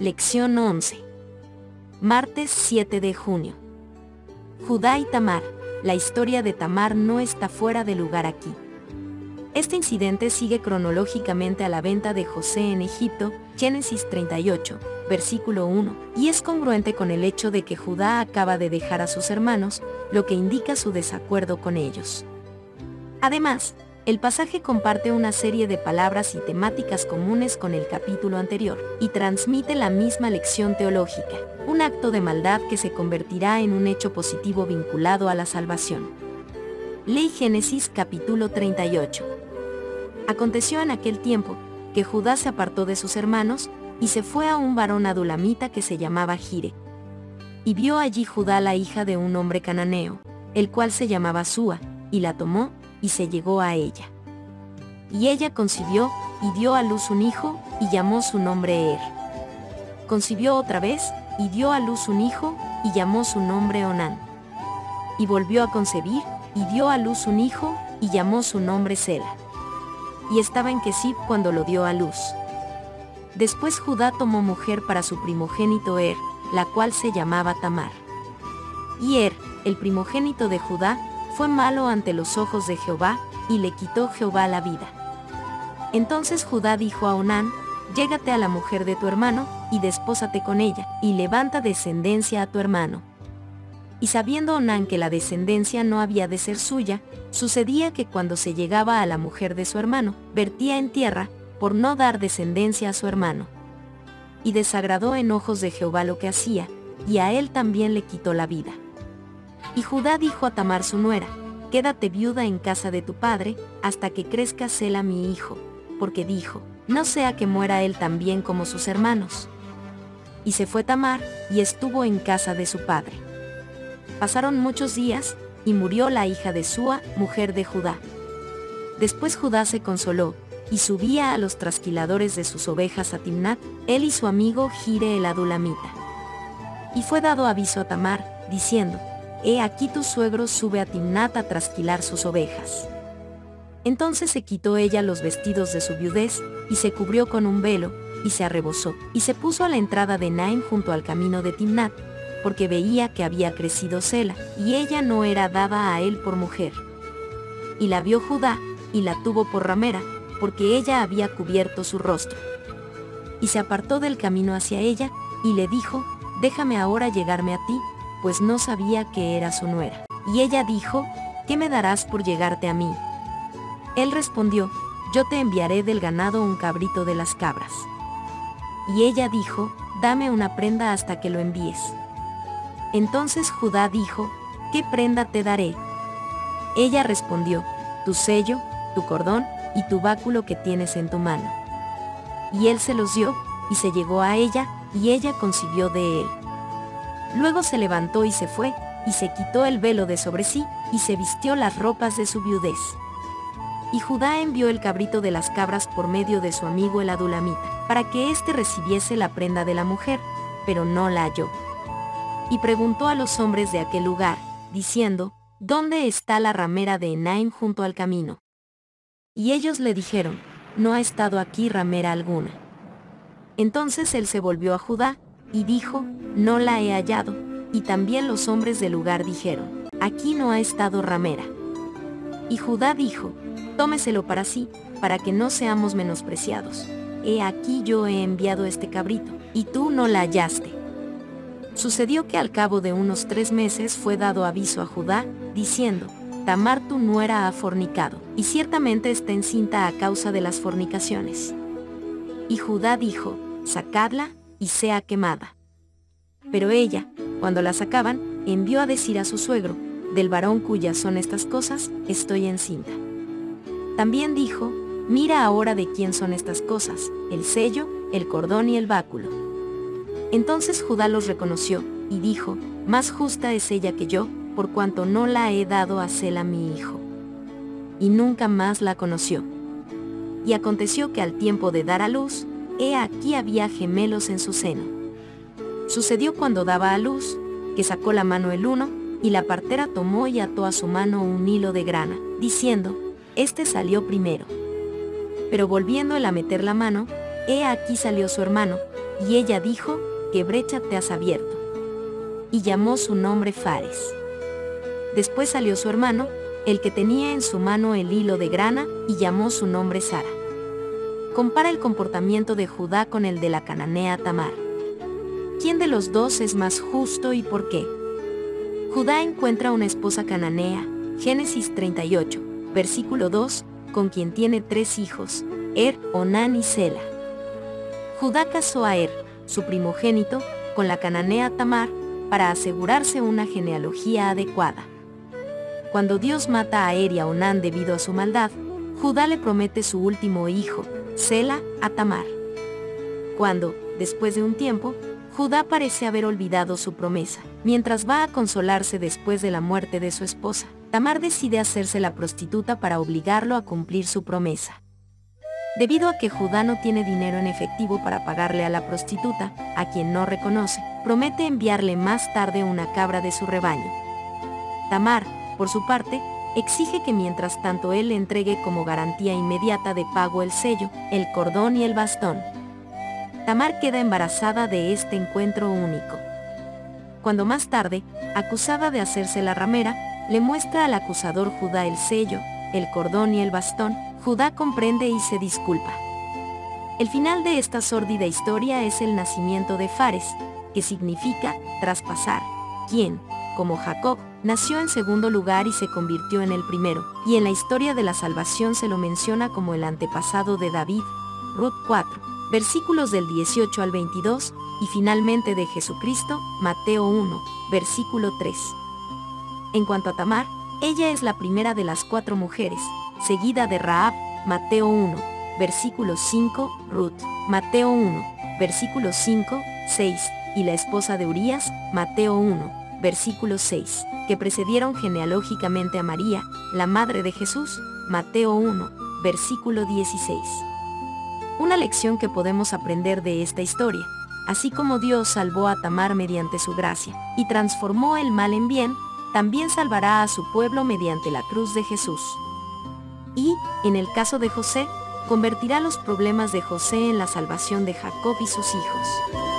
Lección 11. Martes 7 de junio. Judá y Tamar. La historia de Tamar no está fuera de lugar aquí. Este incidente sigue cronológicamente a la venta de José en Egipto, Génesis 38, versículo 1, y es congruente con el hecho de que Judá acaba de dejar a sus hermanos, lo que indica su desacuerdo con ellos. Además, el pasaje comparte una serie de palabras y temáticas comunes con el capítulo anterior, y transmite la misma lección teológica, un acto de maldad que se convertirá en un hecho positivo vinculado a la salvación. Ley Génesis capítulo 38. Aconteció en aquel tiempo, que Judá se apartó de sus hermanos, y se fue a un varón adulamita que se llamaba Gire. Y vio allí Judá la hija de un hombre cananeo, el cual se llamaba Súa, y la tomó, y se llegó a ella. Y ella concibió, y dio a luz un hijo, y llamó su nombre Er. Concibió otra vez, y dio a luz un hijo, y llamó su nombre Onán. Y volvió a concebir, y dio a luz un hijo, y llamó su nombre Sela y estaba en Kesib cuando lo dio a luz. Después Judá tomó mujer para su primogénito Er, la cual se llamaba Tamar. Y Er, el primogénito de Judá, fue malo ante los ojos de Jehová, y le quitó Jehová la vida. Entonces Judá dijo a Onán, Llégate a la mujer de tu hermano, y despósate con ella, y levanta descendencia a tu hermano. Y sabiendo Onán que la descendencia no había de ser suya, sucedía que cuando se llegaba a la mujer de su hermano, vertía en tierra, por no dar descendencia a su hermano. Y desagradó en ojos de Jehová lo que hacía, y a él también le quitó la vida. Y Judá dijo a Tamar su nuera, Quédate viuda en casa de tu padre, hasta que crezca Sela mi hijo, porque dijo, no sea que muera él también como sus hermanos. Y se fue Tamar, y estuvo en casa de su padre. Pasaron muchos días, y murió la hija de Sua, mujer de Judá. Después Judá se consoló, y subía a los trasquiladores de sus ovejas a Timnat, él y su amigo Gire el adulamita. Y fue dado aviso a Tamar, diciendo, He aquí tu suegro sube a Timnat a trasquilar sus ovejas. Entonces se quitó ella los vestidos de su viudez, y se cubrió con un velo, y se arrebozó, y se puso a la entrada de Naim junto al camino de Timnat, porque veía que había crecido Sela, y ella no era dada a él por mujer. Y la vio Judá, y la tuvo por ramera, porque ella había cubierto su rostro. Y se apartó del camino hacia ella, y le dijo, déjame ahora llegarme a ti, pues no sabía que era su nuera. Y ella dijo, ¿qué me darás por llegarte a mí? Él respondió, yo te enviaré del ganado un cabrito de las cabras. Y ella dijo, dame una prenda hasta que lo envíes. Entonces Judá dijo, ¿qué prenda te daré? Ella respondió, tu sello, tu cordón y tu báculo que tienes en tu mano. Y él se los dio, y se llegó a ella, y ella concibió de él. Luego se levantó y se fue, y se quitó el velo de sobre sí, y se vistió las ropas de su viudez. Y Judá envió el cabrito de las cabras por medio de su amigo el adulamita, para que éste recibiese la prenda de la mujer, pero no la halló y preguntó a los hombres de aquel lugar, diciendo, ¿Dónde está la ramera de Enaim junto al camino? Y ellos le dijeron, No ha estado aquí ramera alguna. Entonces él se volvió a Judá, y dijo, No la he hallado, y también los hombres del lugar dijeron, Aquí no ha estado ramera. Y Judá dijo, Tómeselo para sí, para que no seamos menospreciados. He aquí yo he enviado este cabrito, y tú no la hallaste. Sucedió que al cabo de unos tres meses fue dado aviso a Judá, diciendo, Tamar tu nuera ha fornicado, y ciertamente está encinta a causa de las fornicaciones. Y Judá dijo, Sacadla, y sea quemada. Pero ella, cuando la sacaban, envió a decir a su suegro, del varón cuyas son estas cosas, estoy encinta. También dijo, mira ahora de quién son estas cosas, el sello, el cordón y el báculo entonces Judá los reconoció, y dijo, Más justa es ella que yo, por cuanto no la he dado a Sela mi hijo. Y nunca más la conoció. Y aconteció que al tiempo de dar a luz, he aquí había gemelos en su seno. Sucedió cuando daba a luz, que sacó la mano el uno, y la partera tomó y ató a su mano un hilo de grana, diciendo, Este salió primero. Pero volviendo él a meter la mano, he aquí salió su hermano, y ella dijo, ¿qué brecha te has abierto? Y llamó su nombre Fares. Después salió su hermano, el que tenía en su mano el hilo de grana, y llamó su nombre Sara. Compara el comportamiento de Judá con el de la cananea Tamar. ¿Quién de los dos es más justo y por qué? Judá encuentra una esposa cananea, Génesis 38, versículo 2, con quien tiene tres hijos, Er, Onán y Sela. Judá casó a Er, su primogénito, con la cananea Tamar, para asegurarse una genealogía adecuada. Cuando Dios mata a Er y a Onán debido a su maldad, Judá le promete su último hijo, Sela, a Tamar. Cuando, después de un tiempo, Judá parece haber olvidado su promesa, mientras va a consolarse después de la muerte de su esposa. Tamar decide hacerse la prostituta para obligarlo a cumplir su promesa. Debido a que Judá no tiene dinero en efectivo para pagarle a la prostituta, a quien no reconoce, promete enviarle más tarde una cabra de su rebaño. Tamar, por su parte, exige que mientras tanto él le entregue como garantía inmediata de pago el sello, el cordón y el bastón. Tamar queda embarazada de este encuentro único. Cuando más tarde, acusada de hacerse la ramera, le muestra al acusador Judá el sello, el cordón y el bastón, Judá comprende y se disculpa. El final de esta sórdida historia es el nacimiento de Fares, que significa traspasar, quien, como Jacob, nació en segundo lugar y se convirtió en el primero, y en la historia de la salvación se lo menciona como el antepasado de David, Ruth 4, versículos del 18 al 22, y finalmente de Jesucristo, Mateo 1, versículo 3. En cuanto a Tamar, ella es la primera de las cuatro mujeres, seguida de Raab, Mateo 1, versículo 5, Ruth, Mateo 1, versículo 5, 6, y la esposa de Urías, Mateo 1, versículo 6, que precedieron genealógicamente a María, la madre de Jesús, Mateo 1, versículo 16. Una lección que podemos aprender de esta historia, así como Dios salvó a Tamar mediante su gracia, y transformó el mal en bien, también salvará a su pueblo mediante la cruz de Jesús. Y, en el caso de José, convertirá los problemas de José en la salvación de Jacob y sus hijos.